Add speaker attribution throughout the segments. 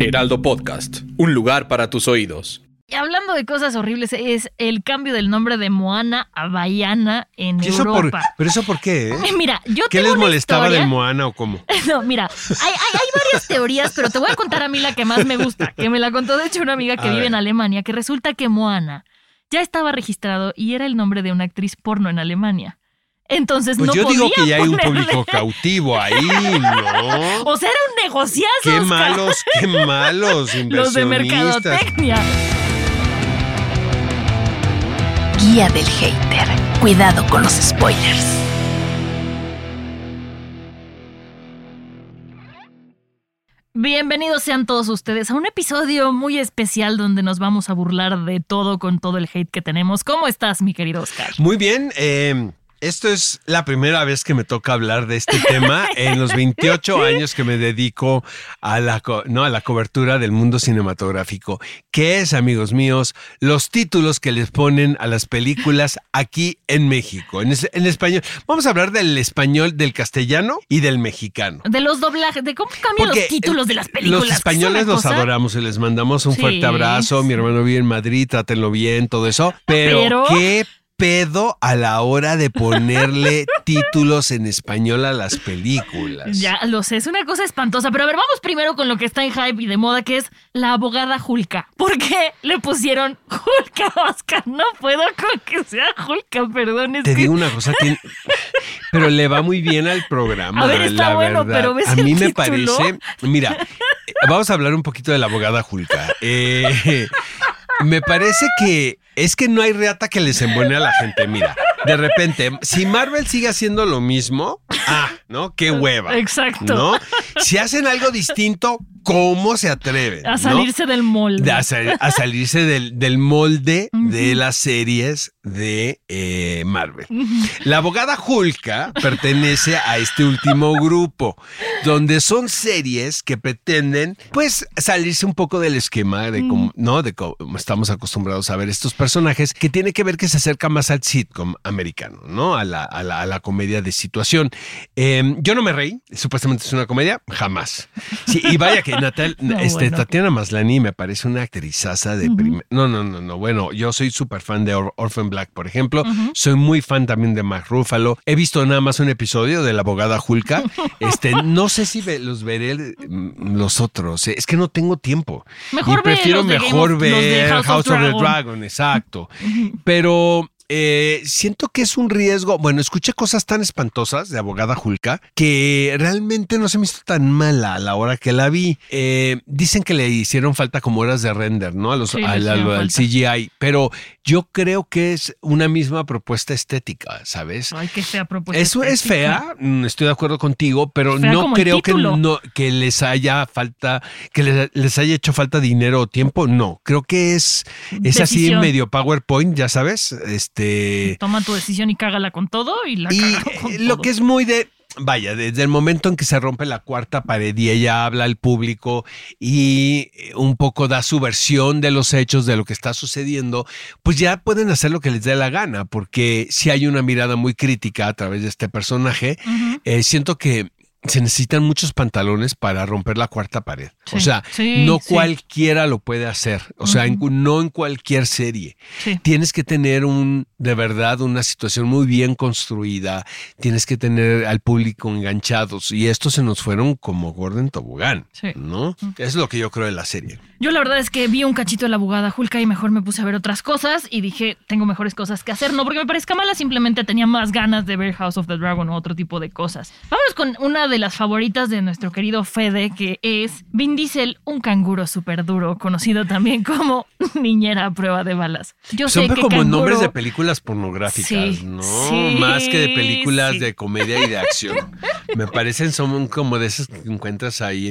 Speaker 1: Heraldo Podcast, un lugar para tus oídos.
Speaker 2: Y hablando de cosas horribles, es el cambio del nombre de Moana a Baiana en
Speaker 3: ¿Y eso por-
Speaker 2: Europa.
Speaker 3: ¿Pero eso por qué? eh?
Speaker 2: Mira, yo
Speaker 3: ¿Qué
Speaker 2: tengo
Speaker 3: les molestaba
Speaker 2: historia-
Speaker 3: del Moana o cómo?
Speaker 2: No, mira, hay, hay- hay varias teorías, pero te voy a contar a mí la que más me gusta, que me la contó de hecho una amiga que
Speaker 3: A
Speaker 2: vive
Speaker 3: ver.
Speaker 2: en Alemania, que resulta que Moana ya estaba registrado y era el nombre de una actriz porno en Alemania. Entonces
Speaker 3: Pues
Speaker 2: no
Speaker 3: yo digo que ya hay un público cautivo ahí, ¿no?
Speaker 2: O sea, era un negociazo.
Speaker 3: Qué
Speaker 2: Oscar.
Speaker 3: malos, qué malos
Speaker 2: Los de
Speaker 3: inversionistas.
Speaker 2: mercadotecnia.
Speaker 4: Guía del hater. Cuidado con los spoilers.
Speaker 2: Bienvenidos sean todos ustedes a un episodio muy especial donde nos vamos a burlar de todo con todo el hate que tenemos. ¿Cómo estás, mi querido Oscar?
Speaker 3: Muy bien, eh, esto es la primera vez que me toca hablar de este tema en los 28 años que me dedico a la, no, a la cobertura del mundo cinematográfico. ¿Qué es, amigos míos? Los títulos que les ponen a las películas aquí en México, en, es- en español. Vamos a hablar del español, del castellano y del mexicano.
Speaker 2: De los doblajes, de cómo cambian
Speaker 3: Porque
Speaker 2: los títulos de las películas.
Speaker 3: Los españoles los
Speaker 2: cosa-
Speaker 3: adoramos y les mandamos un
Speaker 2: Sí,
Speaker 3: fuerte abrazo. Mi hermano vive en Madrid, trátenlo bien, todo eso. Pero,
Speaker 2: Pero-
Speaker 3: qué pedo a la hora de ponerle títulos en español a las películas.
Speaker 2: Ya lo sé, es una cosa espantosa. Pero a ver, vamos primero con lo que está en hype y de moda, que es la abogada Julka. ¿Por qué le pusieron Julka, Oscar? No puedo con que sea Julka, perdón. Es
Speaker 3: Te
Speaker 2: que
Speaker 3: digo una cosa, tiene- pero le va muy bien al programa.
Speaker 2: A ver, está
Speaker 3: la
Speaker 2: bueno,
Speaker 3: verdad.
Speaker 2: pero ¿ves
Speaker 3: A
Speaker 2: el
Speaker 3: mí me parece, mira, eh, vamos a hablar un poquito de la abogada Julka. Eh, me parece que es que no hay reata que les embone a la gente. Mira, de repente, si Marvel sigue haciendo lo mismo, ah, ¿no? Qué hueva.
Speaker 2: Exacto.
Speaker 3: ¿No? Si hacen algo distinto, ¿cómo se atreven?
Speaker 2: a
Speaker 3: no?
Speaker 2: salirse del molde.
Speaker 3: de a, sal- a salirse del, del molde de las series de eh, Marvel. La abogada Julka pertenece a este último grupo, donde son series que pretenden, pues, salirse un poco del esquema de cómo, ¿no? De cómo estamos acostumbrados a ver estos personajes, que tiene que ver que se acerca más al sitcom americano, ¿no? A la, a la, a la comedia de situación. Eh, yo no me reí, supuestamente es una comedia, jamás. Sí, y vaya que Natal,
Speaker 2: No,
Speaker 3: este,
Speaker 2: bueno.
Speaker 3: Tatiana Maslany me parece una actrizaza de primer. No, no, no, no. Bueno, yo soy súper fan de Or- Orphan Black, por ejemplo. Soy muy fan también de Mark Ruffalo. He visto nada más un episodio de la abogada Julka. Este, no sé si los veré mm, los otros. eh, Es que no tengo tiempo.
Speaker 2: Mejor
Speaker 3: y prefiero mejor ver
Speaker 2: House of
Speaker 3: House of the
Speaker 2: Dragon.
Speaker 3: Dragon, exacto. Pero eh, siento que es un riesgo. Bueno, escuché cosas tan espantosas de abogada Julka que realmente no se me hizo tan mala a la hora que la vi. Eh, dicen que le hicieron falta como horas de render, ¿no? A los,
Speaker 2: Sí,
Speaker 3: al. CGI. Pero yo creo que es una misma propuesta estética, ¿sabes?
Speaker 2: Ay, qué fea propuesta.
Speaker 3: Eso es fea, mm, estoy de acuerdo contigo, pero no creo que no que les haya falta, que les, les haya hecho falta dinero o tiempo. No, creo que es, es así en medio PowerPoint, ya sabes. Este
Speaker 2: Toma tu decisión y cágala con todo y la
Speaker 3: y
Speaker 2: con
Speaker 3: eh, lo
Speaker 2: todo.
Speaker 3: que es muy de Vaya, desde el momento en que se rompe la cuarta pared y ella habla al público y eh, un poco da su versión de los hechos, de lo que está sucediendo, pues ya pueden hacer lo que les dé la gana, porque si hay una mirada muy crítica a través de este personaje, eh, siento que se necesitan muchos pantalones para romper la cuarta pared. o sea,
Speaker 2: sí,
Speaker 3: no
Speaker 2: sí.
Speaker 3: cualquiera lo puede hacer. O sea, en no en cualquier serie. Tienes que tener un, de verdad, una situación muy bien construida. Tienes que tener al público enganchados. Y estos se nos fueron como Gordon Tobogán.
Speaker 2: Sí.
Speaker 3: ¿No? Es lo que yo creo de la serie.
Speaker 2: Yo la verdad es que vi un cachito de la abogada Julka y mejor me puse a ver otras cosas y dije, tengo mejores cosas que hacer. No porque me parezca mala, simplemente tenía más ganas de ver House of the Dragon o otro tipo de cosas. Vámonos con una de las favoritas de nuestro querido Fede, que es Vin Diesel, un canguro súper duro, conocido también como niñera a prueba de balas. Yo sé
Speaker 3: Son
Speaker 2: que
Speaker 3: como
Speaker 2: canguro-
Speaker 3: nombres de películas pornográficas,
Speaker 2: Sí,
Speaker 3: ¿no?
Speaker 2: sí,
Speaker 3: Más que de películas
Speaker 2: sí.
Speaker 3: de comedia y de acción. Me parecen son como de esas que encuentras ahí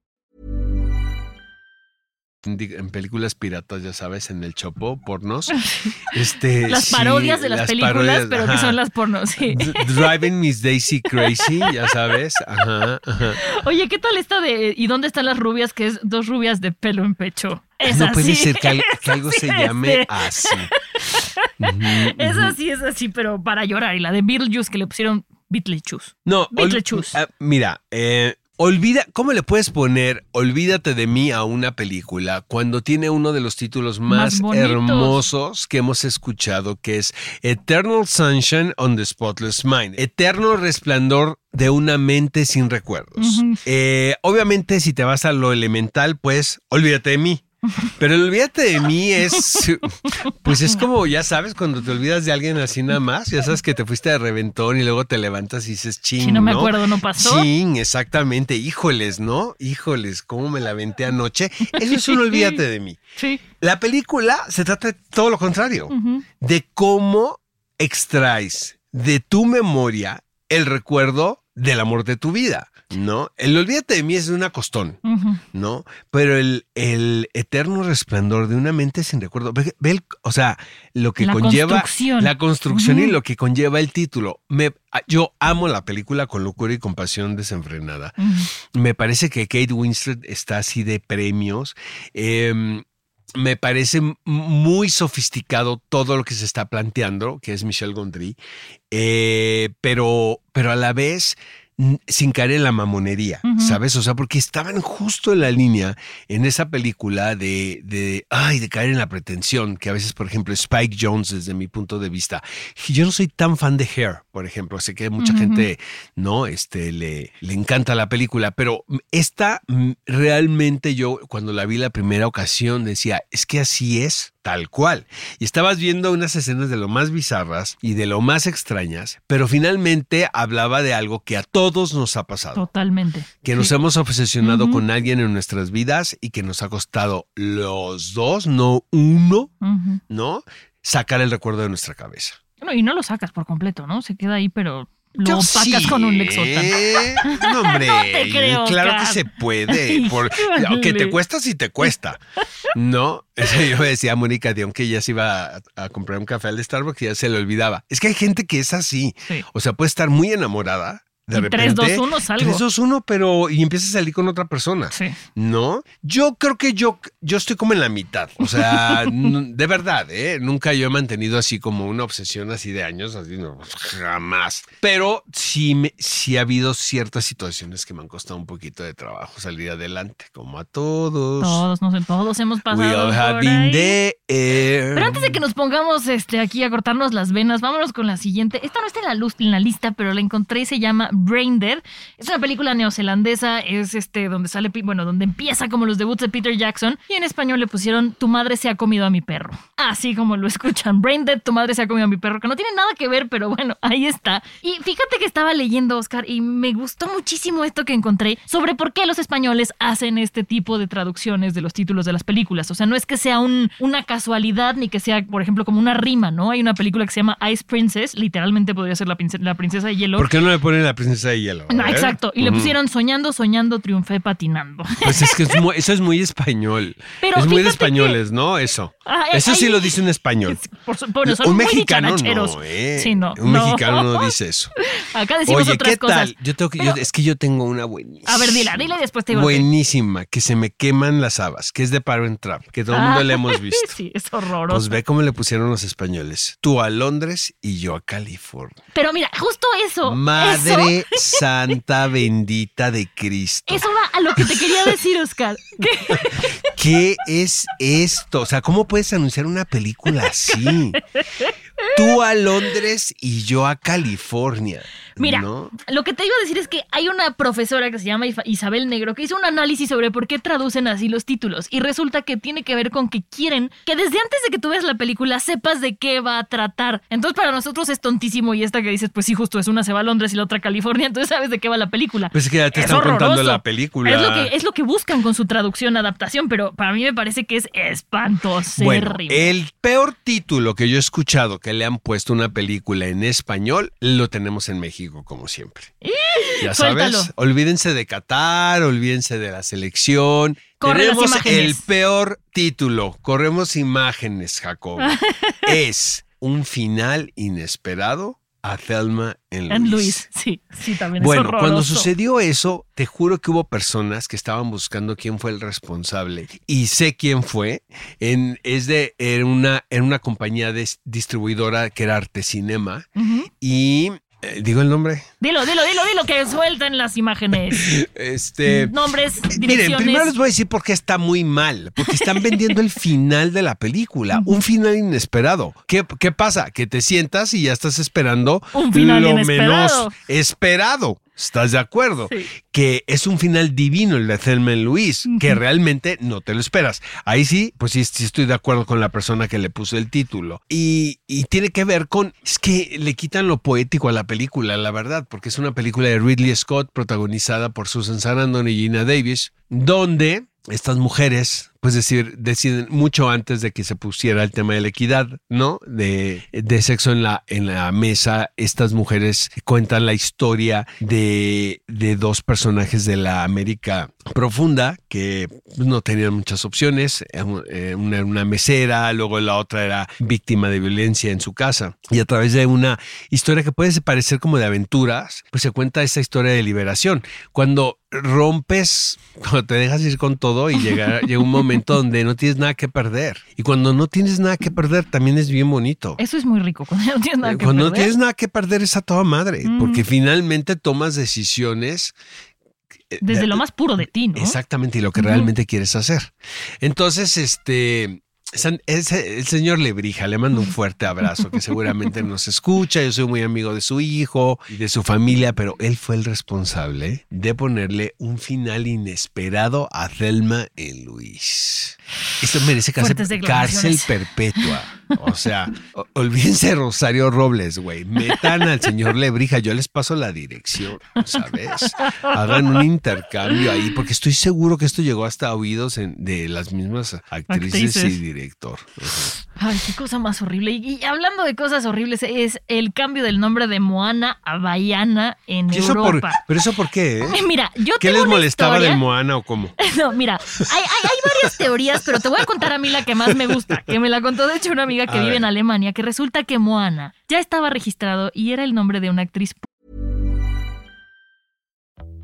Speaker 3: En películas piratas, ya sabes, en el chopo, pornos. Este,
Speaker 2: Las
Speaker 3: sí,
Speaker 2: parodias de las,
Speaker 3: las
Speaker 2: películas,
Speaker 3: parodias,
Speaker 2: pero que son las pornos. sí.
Speaker 3: Driving Miss Daisy Crazy, ya sabes. Ajá, ajá.
Speaker 2: Oye, ¿qué tal esta de ¿Y dónde están las rubias? Que es dos rubias de pelo en pecho. Es
Speaker 3: no
Speaker 2: así.
Speaker 3: puede ser que, al- que algo se llame así.
Speaker 2: Es así, es así, pero para llorar. Y la de Beetlejuice que le pusieron Beetlejuice.
Speaker 3: No, ol-
Speaker 2: Beetlejuice.
Speaker 3: ah, mira, eh, olvida, ¿cómo le puedes poner Olvídate de mí a una película cuando tiene uno de los títulos
Speaker 2: Más
Speaker 3: hermosos que hemos escuchado, que es Eternal Sunshine on the Spotless Mind, Eterno Resplandor de una mente sin recuerdos. Eh, obviamente, si te vas a lo elemental, pues olvídate de mí. Pero el olvídate de mí es, pues es como, ya sabes, cuando te olvidas de alguien así nada más, ya sabes que te fuiste de reventón y luego te levantas y dices, ching,
Speaker 2: Si no me acuerdo, ¿no pasó?
Speaker 3: Ching, exactamente, híjoles, ¿no? Híjoles, cómo me la aventé anoche. Eso es un olvídate de mí.
Speaker 2: Sí.
Speaker 3: La película se trata de todo lo contrario, de cómo extraes de tu memoria el recuerdo del amor de tu vida, ¿no? El olvídate de mí es de una costón. ¿no? Pero el, el eterno resplandor de una mente sin recuerdo, ve, ve el- o sea, lo que
Speaker 2: La
Speaker 3: conlleva
Speaker 2: construcción.
Speaker 3: la construcción y lo que conlleva el título. Me, yo amo la película con locura y compasión desenfrenada. Me parece que Kate Winslet está así de premios. Eh, me parece muy sofisticado todo lo que se está planteando, que es Michel Gondry, eh, pero, pero a la vez sin caer en la mamonería. ¿sabes? O sea, porque estaban justo en la línea en esa película de, de, ay, de caer en la pretensión, que a veces, por ejemplo, Spike Jones, desde mi punto de vista, yo no soy tan fan de Hair, por ejemplo, sé que mucha gente, ¿no? Este, le, le encanta la película, pero esta mm, realmente yo, cuando la vi la primera ocasión, decía, es que así es, tal cual. Y estabas viendo unas escenas de lo más bizarras y de lo más extrañas, pero finalmente hablaba de algo que a todos nos ha pasado
Speaker 2: Totalmente.
Speaker 3: que nos hemos obsesionado con alguien en nuestras vidas y que nos ha costado los dos, no uno. ¿no? Sacar el recuerdo de nuestra cabeza.
Speaker 2: Bueno, y no lo sacas por completo, ¿no? Se queda ahí, pero lo
Speaker 3: Yo
Speaker 2: opacas
Speaker 3: sí,
Speaker 2: con un.
Speaker 3: ¿eh? No, hombre,
Speaker 2: No te creo,
Speaker 3: claro que se puede. Por, aunque te cuesta, sí te cuesta. No, yo me decía a Mónica Dion que ella se iba a, a comprar un café al Starbucks y ya se le olvidaba. Es que hay gente que es así.
Speaker 2: Sí.
Speaker 3: O sea, puede estar muy enamorada. De repente.
Speaker 2: 3, 2, 1 salgo.
Speaker 3: 3, 2, 1, pero. Y empieza a salir con otra persona.
Speaker 2: Sí.
Speaker 3: ¿No? Yo creo que yo, yo estoy como en la mitad. O sea, de verdad, ¿eh? Nunca yo he mantenido así como una obsesión así de años, así no, jamás. Pero sí, me, sí ha habido ciertas situaciones que me han costado un poquito de trabajo salir adelante, como a todos.
Speaker 2: Todos, no sé, todos hemos
Speaker 3: We
Speaker 2: pasado.
Speaker 3: all have
Speaker 2: por
Speaker 3: been
Speaker 2: ahí.
Speaker 3: there.
Speaker 2: Pero antes de que nos pongamos este, aquí a cortarnos las venas, vámonos con la siguiente. Esta no está en la, luz, en la lista, pero la encontré y se llama Brain Dead. Es una película neozelandesa, es este donde sale, bueno, donde empieza como los debuts de Peter Jackson y en español le pusieron Tu madre se ha comido a mi perro. Así como lo escuchan, Brain Dead, Tu madre se ha comido a mi perro, que no tiene nada que ver, pero bueno, ahí está. Y fíjate que estaba leyendo, Oscar, y me gustó muchísimo esto que encontré sobre por qué los españoles hacen este tipo de traducciones de los títulos de las películas. O sea, no es que sea un- una casualidad ni que sea, por ejemplo, como una rima, ¿no? Hay una película que se llama Ice Princess, literalmente podría ser la, prince- la princesa de hielo.
Speaker 3: ¿Por qué no le ponen la princesa de hielo?
Speaker 2: No,
Speaker 3: ver.
Speaker 2: exacto. Y le pusieron soñando, soñando, triunfé patinando.
Speaker 3: Pues es que es muy- eso es muy español.
Speaker 2: Pero
Speaker 3: es muy de españoles, ¿no? Eso.
Speaker 2: Ah,
Speaker 3: eso sí
Speaker 2: ahí-
Speaker 3: lo dice un español.
Speaker 2: Por su- bueno, son
Speaker 3: un
Speaker 2: muy
Speaker 3: mexicano no, ¿eh?
Speaker 2: Sí, no.
Speaker 3: Un
Speaker 2: no.
Speaker 3: mexicano no dice eso.
Speaker 2: Acá decimos
Speaker 3: Oye,
Speaker 2: otras
Speaker 3: ¿qué
Speaker 2: cosas.
Speaker 3: tal? Yo tengo que, yo- es que yo tengo una buenísima.
Speaker 2: A ver, dila, dila y después te digo.
Speaker 3: Buenísima, que se me queman las habas, que es de Parent Trap, que todo el mundo
Speaker 2: Ah,
Speaker 3: le hemos visto.
Speaker 2: Sí, es horroroso.
Speaker 3: Pues ve cómo le pusieron los españoles. Tú a Londres y yo a California.
Speaker 2: Pero mira, justo eso. eso-
Speaker 3: Madre santa bendita de Cristo.
Speaker 2: Eso va a lo que te quería decir, Oscar. Que-
Speaker 3: ¿Qué es esto? O sea, ¿cómo puedes anunciar una película así? Tú a Londres y yo a California.
Speaker 2: Mira,
Speaker 3: ¿no?
Speaker 2: lo que te iba a decir es que hay una profesora que se llama Isabel Negro que hizo un análisis sobre por qué traducen así los títulos y resulta que tiene que ver con que quieren que desde antes de que tú veas la película sepas de qué va a tratar. Entonces para nosotros es tontísimo y esta que dices, pues sí, justo es una se va a Londres y la otra a California, entonces sabes de qué va la película.
Speaker 3: Pues es que ya te
Speaker 2: Es
Speaker 3: están contando
Speaker 2: horroroso.
Speaker 3: la película.
Speaker 2: Es lo, que, es lo que buscan con su traducción, adaptación, pero para mí me parece que es espantoso.
Speaker 3: Bueno, el peor título que yo he escuchado que le han puesto una película en español, lo tenemos en México como siempre. Ya sabes, olvídense de Qatar, olvídense de la selección.
Speaker 2: Corre
Speaker 3: tenemos el peor título, corremos imágenes, Jacob. es un final inesperado a Thelma en Luis.
Speaker 2: En Luis, sí, sí, también
Speaker 3: Bueno,
Speaker 2: es
Speaker 3: cuando sucedió eso, te juro que hubo personas que estaban buscando quién fue el responsable. Y sé quién fue. En, es de en una, en una compañía de- distribuidora que era Arte Cinema.
Speaker 2: Ujú.
Speaker 3: Y. eh, ¿Digo el nombre?
Speaker 2: Dilo, dilo, dilo, dilo, que suelten las imágenes.
Speaker 3: Este.
Speaker 2: Nombres,
Speaker 3: Miren,
Speaker 2: direcciones.
Speaker 3: primero les voy a decir por qué está muy mal. Porque están vendiendo el final de la película. Un final inesperado. ¿Qué, qué pasa? Que te sientas y ya estás esperando
Speaker 2: Un final
Speaker 3: lo
Speaker 2: inesperado.
Speaker 3: menos esperado. ¿Estás de acuerdo?
Speaker 2: Sí.
Speaker 3: Que es un final divino el de Thelma y Luis, que realmente no te lo esperas. Ahí sí, pues sí, sí estoy de acuerdo con la persona que le puso el título. Y, y tiene que ver con, es que le quitan lo poético a la película, la verdad, porque es una película de Ridley Scott protagonizada por Susan Sarandon y Gina Davis, donde estas mujeres, pues decir, deciden mucho antes de que se pusiera el tema de la equidad, ¿no? De, de sexo en la, en la mesa, estas mujeres cuentan la historia de, de dos personajes de la América profunda que no tenían muchas opciones. Eh, Una era una mesera, luego la otra era víctima de violencia en su casa. Y a través de una historia que puede parecer como de aventuras, pues se cuenta esta historia de liberación. Cuando rompes, cuando te dejas ir con todo y llega, llega un momento donde no tienes nada que perder. Y cuando no tienes nada que perder, también es bien bonito.
Speaker 2: Eso es muy rico, cuando no tienes nada que
Speaker 3: Cuando no
Speaker 2: perder.
Speaker 3: tienes nada que perder es a toda madre,
Speaker 2: Ujú.
Speaker 3: porque finalmente tomas decisiones. eh,
Speaker 2: Desde
Speaker 3: de-
Speaker 2: lo más puro de ti, ¿no?
Speaker 3: Exactamente, y lo que realmente quieres hacer. Entonces, este. San- el señor Lebrija, le mando un fuerte abrazo, que seguramente nos escucha. Yo soy muy amigo de su hijo y de su familia, pero él fue el responsable de ponerle un final inesperado a Thelma en Luis. Esto merece cárcel, perpetua. O sea, olvídense de Rosario Robles, güey. Metan al señor Lebrija. Yo les paso la dirección, ¿sabes? Hagan un intercambio ahí, porque estoy seguro que esto llegó hasta oídos en- de las mismas actrices,
Speaker 2: Actrices.
Speaker 3: y director. Ajá.
Speaker 2: Ay, qué cosa más horrible. Y, y hablando de cosas horribles, es el cambio del nombre de Moana a Baiana en
Speaker 3: ¿Y eso por-
Speaker 2: Europa.
Speaker 3: ¿Pero eso por qué? eh?
Speaker 2: Mira, yo
Speaker 3: ¿Qué
Speaker 2: tengo
Speaker 3: les
Speaker 2: una
Speaker 3: molestaba
Speaker 2: historia-
Speaker 3: del Moana o cómo?
Speaker 2: No, mira, hay, hay- hay varias teorías, pero te voy a contar a mí la que más me gusta, que me la contó de hecho una amiga que
Speaker 3: A
Speaker 2: vive
Speaker 3: ver.
Speaker 2: en Alemania, que resulta que Moana ya estaba registrado y era el nombre de una actriz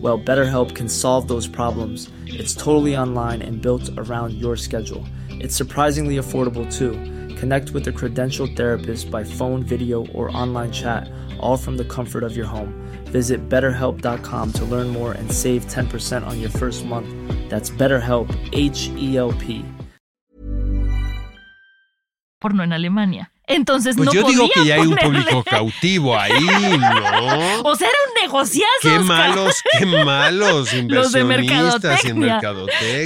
Speaker 5: Well, BetterHelp can solve those problems. It's totally online and built around your schedule. It's surprisingly affordable too. Connect with a credentialed therapist by phone, video, or online chat, all from the comfort of your home. Visit betterhelp.com to learn more and save 10% on your first month. That's BetterHelp, H E L P.
Speaker 2: porno en Alemania. Entonces
Speaker 3: Pues
Speaker 2: no
Speaker 3: yo digo que ya hay un público cautivo ahí, ¿no?
Speaker 2: O sea, era un
Speaker 3: Qué malos, qué malos
Speaker 2: Los de mercadotecnia.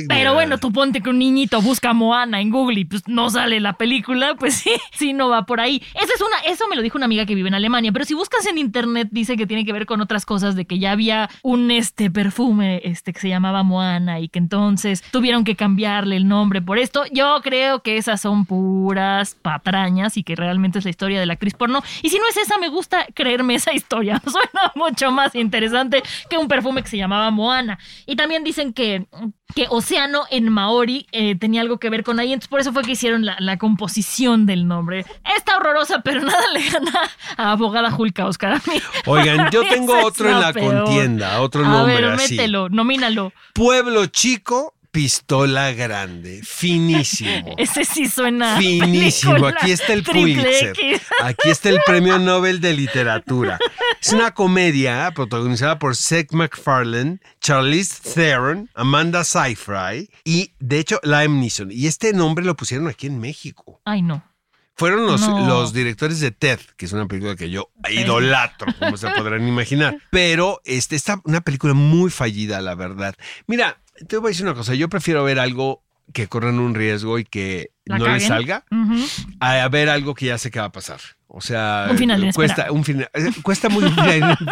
Speaker 2: Pero bueno, tú ponte que un niñito busca Moana en Google y pues no sale la película, pues sí, sí no va por ahí. Eso es una, eso me lo dijo una amiga que vive en Alemania, pero si buscas en internet dice que tiene que ver con otras cosas, de que ya había un este perfume este que se llamaba Moana y que entonces tuvieron que cambiarle el nombre por esto. Yo creo que esas son puras patrañas y que realmente es la historia de la actriz porno. Y si no es esa, me gusta creerme esa historia. Suena mucho más interesante que un perfume que se llamaba Moana. Y también dicen que, que Océano en Maori eh, tenía algo que ver con ahí. Entonces por eso fue que hicieron la, la composición del nombre. Está horrorosa, pero nada le gana a Abogada Julka, Oscar. A mí-
Speaker 3: Oigan, yo tengo otro en la
Speaker 2: peor.
Speaker 3: contienda, otro
Speaker 2: A
Speaker 3: nombre
Speaker 2: ver,
Speaker 3: así.
Speaker 2: mételo, nomínalo.
Speaker 3: Pueblo chico, pistola grande, finísimo.
Speaker 2: Ese sí suena.
Speaker 3: Finísimo, aquí está el Pulitzer.
Speaker 2: X.
Speaker 3: Aquí está el premio Nobel de Literatura. Es una comedia protagonizada por Seth MacFarlane, Charlize Theron, Amanda Seyfried y, de hecho, Liam Neeson. Y este nombre lo pusieron aquí en México.
Speaker 2: Ay, no.
Speaker 3: Fueron los,
Speaker 2: No.
Speaker 3: los directores de Ted, que es una película que yo idolatro, como se podrán imaginar. Pero este, está una película muy fallida, la verdad. Mira, te voy a decir una cosa. Yo prefiero ver algo que corran un riesgo y que
Speaker 2: La
Speaker 3: no le
Speaker 2: caguen.
Speaker 3: salga a ver algo que ya sé que va a pasar. O sea,
Speaker 2: Un final
Speaker 3: cuesta un final, eh, cuesta muy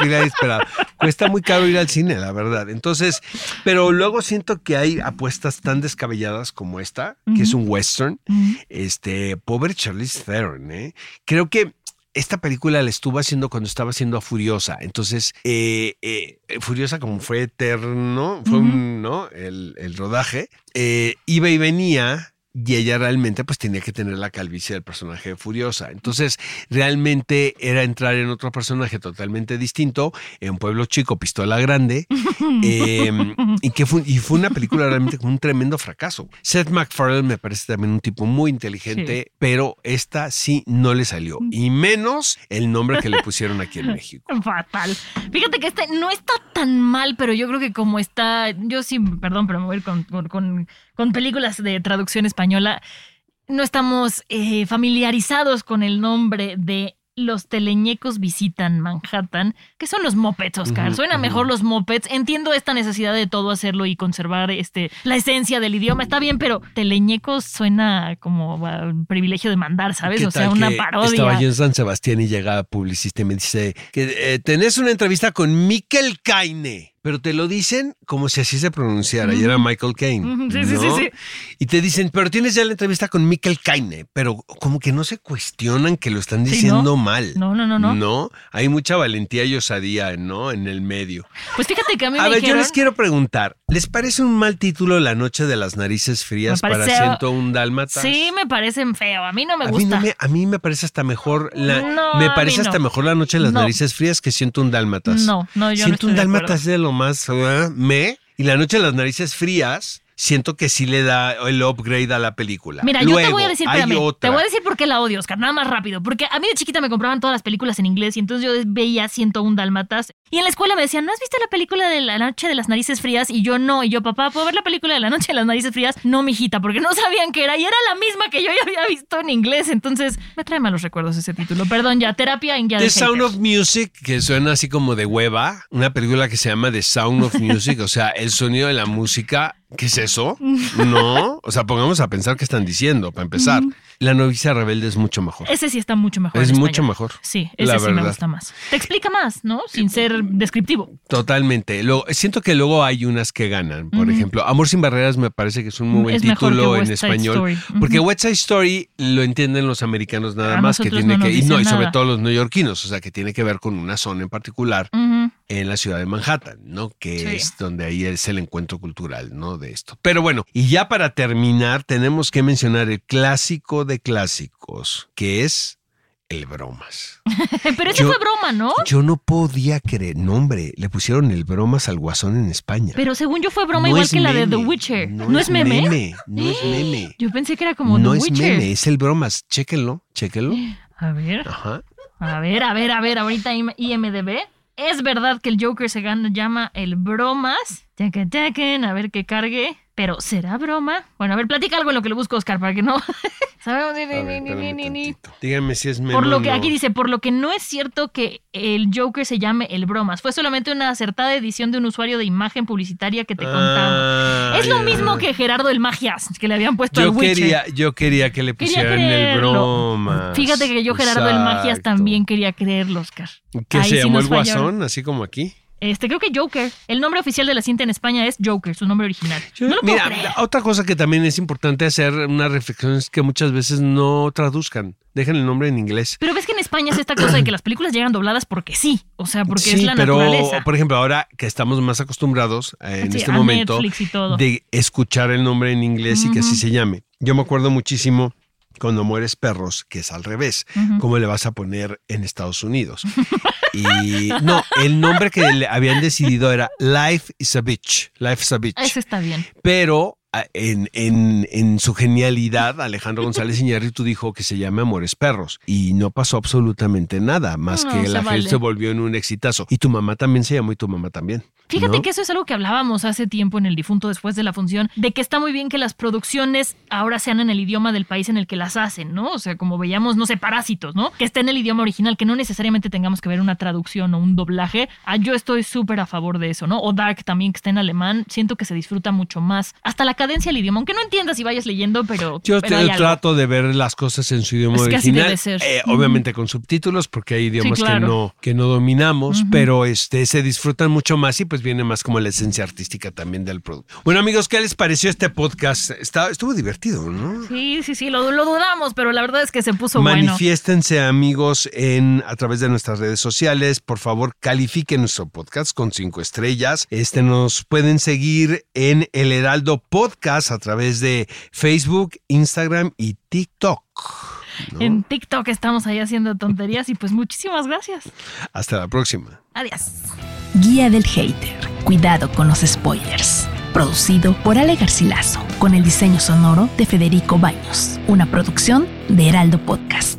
Speaker 3: inesperado. Cuesta muy caro ir al cine, la verdad. Entonces, pero luego siento que hay apuestas tan descabelladas como esta, que es un western. Este, pobre Charlize Theron, ¿eh? Creo que esta película la estuvo haciendo cuando estaba haciendo a Furiosa. Entonces, eh, eh, Furiosa como fue eterno, fue un, ¿no? El, el rodaje, eh, iba y venía y ella realmente pues tenía que tener la calvicie del personaje de Furiosa. Entonces, realmente era entrar en otro personaje totalmente distinto, en un pueblo chico, pistola grande, eh, y que fue, y fue una película realmente con un tremendo fracaso. Seth MacFarlane me parece también un tipo muy inteligente, pero esta sí no le salió, y menos el nombre que le pusieron aquí en México.
Speaker 2: Fatal. Fíjate que este no está tan mal, pero yo creo que como está, yo sí, perdón, pero me voy a ir con, con, con- con películas de traducción española, no estamos eh, familiarizados con el nombre de Los teleñecos visitan Manhattan, que son los mopeds, Oscar.
Speaker 3: Ujú,
Speaker 2: Suena mejor los mopeds. Entiendo esta necesidad de todo hacerlo y conservar este la esencia del idioma. Está bien, pero teleñecos suena como a privilegio de mandar, ¿sabes?
Speaker 3: ¿Qué
Speaker 2: O sea, una parodia.
Speaker 3: Estaba yo en San Sebastián y llega publicista y me dice que eh, tenés una entrevista con Mikel Kaine. Pero te lo dicen como si así se pronunciara, y era Michael Caine.
Speaker 2: Sí, sí, sí,
Speaker 3: ¿no?
Speaker 2: sí.
Speaker 3: Y te dicen, pero tienes ya la entrevista con Mikel Kaine, pero como que no se cuestionan que lo están
Speaker 2: Sí,
Speaker 3: diciendo
Speaker 2: ¿no?
Speaker 3: mal.
Speaker 2: No, no, no, no.
Speaker 3: No, hay mucha valentía y osadía, ¿no? En el medio.
Speaker 2: Pues fíjate que a mí
Speaker 3: A
Speaker 2: me
Speaker 3: ver, yo les quiero preguntar, ¿les parece un mal título La Noche de las Narices Frías
Speaker 2: Me
Speaker 3: para
Speaker 2: parece-
Speaker 3: 101 Dálmatas?
Speaker 2: Sí, me parecen feo. A mí no me
Speaker 3: a mí,
Speaker 2: gusta.
Speaker 3: no me, a mí me parece hasta mejor la,
Speaker 2: No,
Speaker 3: me
Speaker 2: a
Speaker 3: parece
Speaker 2: no.
Speaker 3: hasta mejor la noche de las
Speaker 2: No.
Speaker 3: narices frías que siento un dálmatas.
Speaker 2: No, no, yo no
Speaker 3: siento
Speaker 2: estoy
Speaker 3: un
Speaker 2: de
Speaker 3: dálmatas es de lo más ¿verdad? me y la noche las narices frías siento que sí le da el upgrade a la película.
Speaker 2: Mira, yo te voy a decir, espérame, te voy a decir por qué la odio, Oscar, nada más rápido. Porque a mí de chiquita me compraban todas las películas en inglés y entonces yo veía 101 Dálmatas. Y en la escuela me decían, ¿no has visto la película de la noche de las narices frías? Y yo no. Y yo, papá, ¿puedo ver la película de la noche de las narices frías? No, mijita, porque no sabían que era. Y era la misma que yo ya había visto en inglés. Entonces, me trae malos recuerdos ese título. Perdón, ya, terapia en
Speaker 3: The
Speaker 2: de
Speaker 3: Sound of Music, que suena así como de hueva, una película que se llama The Sound of Music, o sea, el sonido de la música, ¿qué es eso? No, o sea, pongamos a pensar qué están diciendo, para empezar. La novicia rebelde es mucho mejor.
Speaker 2: Ese sí está mucho mejor.
Speaker 3: Es mucho mejor,
Speaker 2: Sí, ese
Speaker 3: la
Speaker 2: sí me
Speaker 3: verdad.
Speaker 2: gusta más. Te explica más, ¿no? Sin ser descriptivo.
Speaker 3: Totalmente. Luego, siento que luego hay unas que ganan. Por ejemplo, Amor sin barreras me parece que es un muy buen
Speaker 2: Es mejor
Speaker 3: título
Speaker 2: que
Speaker 3: en español.
Speaker 2: Story. Ujú.
Speaker 3: Porque West Side Story lo entienden los americanos nada
Speaker 2: A
Speaker 3: más que tiene
Speaker 2: no
Speaker 3: que y no y sobre todo los neoyorquinos, o sea, que tiene que ver con una zona en particular. En la ciudad de Manhattan, ¿no? Que
Speaker 2: Sí.
Speaker 3: es donde ahí es el encuentro cultural, ¿no? De esto. Pero bueno, y ya para terminar, tenemos que mencionar el clásico de clásicos, que es el bromas.
Speaker 2: Pero ese
Speaker 3: Yo-
Speaker 2: fue broma, ¿no?
Speaker 3: Yo no podía creer, no hombre, le pusieron el bromas al guasón en España.
Speaker 2: Pero según yo fue broma
Speaker 3: No
Speaker 2: igual
Speaker 3: es
Speaker 2: que la de The Witcher. ¿No, es meme?
Speaker 3: No es meme.
Speaker 2: Yo pensé que era como
Speaker 3: no
Speaker 2: The
Speaker 3: es
Speaker 2: Witcher.
Speaker 3: meme, es el bromas. Chéquenlo, chéquenlo.
Speaker 2: A ver,
Speaker 3: Ajá.
Speaker 2: a ver, a ver, a ver, ahorita im- IMDB. Es verdad que el Joker se llama el bromas. Tequen, tequen, a ver que cargue. Pero, ¿será broma? Bueno, a ver, platica algo en lo que lo busco, Oscar, para que no. Sabemos. ni,
Speaker 3: A ver,
Speaker 2: ni, ni,
Speaker 3: espérame
Speaker 2: ni, ni.
Speaker 3: tantito. Dígame si es
Speaker 2: Por lo que aquí dice, por lo que no es cierto que el Joker se llame el bromas. Fue solamente una acertada edición de un usuario de imagen publicitaria que te contamos.
Speaker 3: Ah,
Speaker 2: Es lo mismo que Gerardo el Magias, que le habían puesto al
Speaker 3: Yo
Speaker 2: Witcher.
Speaker 3: quería, yo quería que le
Speaker 2: Quería
Speaker 3: pusieran el bromas.
Speaker 2: Fíjate que yo, Gerardo el Magias, también quería creerlo, Oscar.
Speaker 3: ¿Qué
Speaker 2: Ahí
Speaker 3: se llamó el
Speaker 2: fallaron.
Speaker 3: guasón? Así como aquí.
Speaker 2: Este, creo que Joker. El nombre oficial de la cinta en España es Joker, su nombre original.
Speaker 3: Yo-
Speaker 2: no lo puedo
Speaker 3: mira,
Speaker 2: creer.
Speaker 3: otra cosa que también es importante hacer una reflexión es que muchas veces no traduzcan. Dejen el nombre en inglés.
Speaker 2: Pero ves que en España es esta cosa de que las películas llegan dobladas porque sí. O sea, porque
Speaker 3: sí,
Speaker 2: es la
Speaker 3: pero
Speaker 2: naturaleza.
Speaker 3: por ejemplo, ahora que estamos más acostumbrados eh, en
Speaker 2: Sí,
Speaker 3: este momento de escuchar el nombre en inglés y que así se llame. Yo me acuerdo muchísimo cuando mueres perros, que es al revés. ¿Cómo le vas a poner en Estados Unidos? Y no, el nombre que le habían decidido era Life is a Bitch. Life is a Bitch.
Speaker 2: Eso está bien.
Speaker 3: Pero en, en, en su genialidad, Alejandro González Iñárritu dijo que se llame Amores Perros y no pasó absolutamente nada, más
Speaker 2: No,
Speaker 3: que la
Speaker 2: vale.
Speaker 3: gente se volvió en un exitazo. Y tu mamá también se llamó y tu mamá también.
Speaker 2: Fíjate
Speaker 3: ¿no?
Speaker 2: que eso es algo que hablábamos hace tiempo en el difunto después de la función, de que está muy bien que las producciones ahora sean en el idioma del país en el que las hacen, ¿no? O sea, como veíamos, no sé, Parásitos, ¿no? Que esté en el idioma original, que no necesariamente tengamos que ver una traducción o un doblaje. Ah, yo estoy súper a favor de eso, ¿no? O Dark también, que esté en alemán, siento que se disfruta mucho más. Hasta la cadencia del idioma, aunque no entiendas si vayas leyendo, pero...
Speaker 3: Yo
Speaker 2: pero
Speaker 3: te-
Speaker 2: hay algo.
Speaker 3: trato de ver las cosas en su idioma
Speaker 2: Es que así
Speaker 3: original,
Speaker 2: debe ser.
Speaker 3: eh, obviamente con subtítulos porque hay idiomas
Speaker 2: claro.
Speaker 3: que no que no dominamos, pero este se disfrutan mucho más y pues viene más como la esencia artística también del producto. Bueno amigos, ¿qué les pareció este podcast? Está, estuvo divertido, ¿no?
Speaker 2: Sí, sí, sí, lo, lo dudamos, pero la verdad es que se puso bueno.
Speaker 3: Manifiéstense amigos en a través de nuestras redes sociales. Por favor, califiquen nuestro podcast con cinco estrellas. Este nos pueden seguir en El Heraldo Podcast a través de Facebook, Instagram y TikTok. ¿no?
Speaker 2: En TikTok estamos ahí haciendo tonterías y pues muchísimas gracias.
Speaker 3: Hasta la próxima.
Speaker 2: Adiós.
Speaker 4: Guía del Hater. Cuidado con los spoilers. Producido por Ale Garcilaso, con el diseño sonoro de Federico Baños. Una producción de Heraldo Podcast.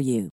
Speaker 6: you.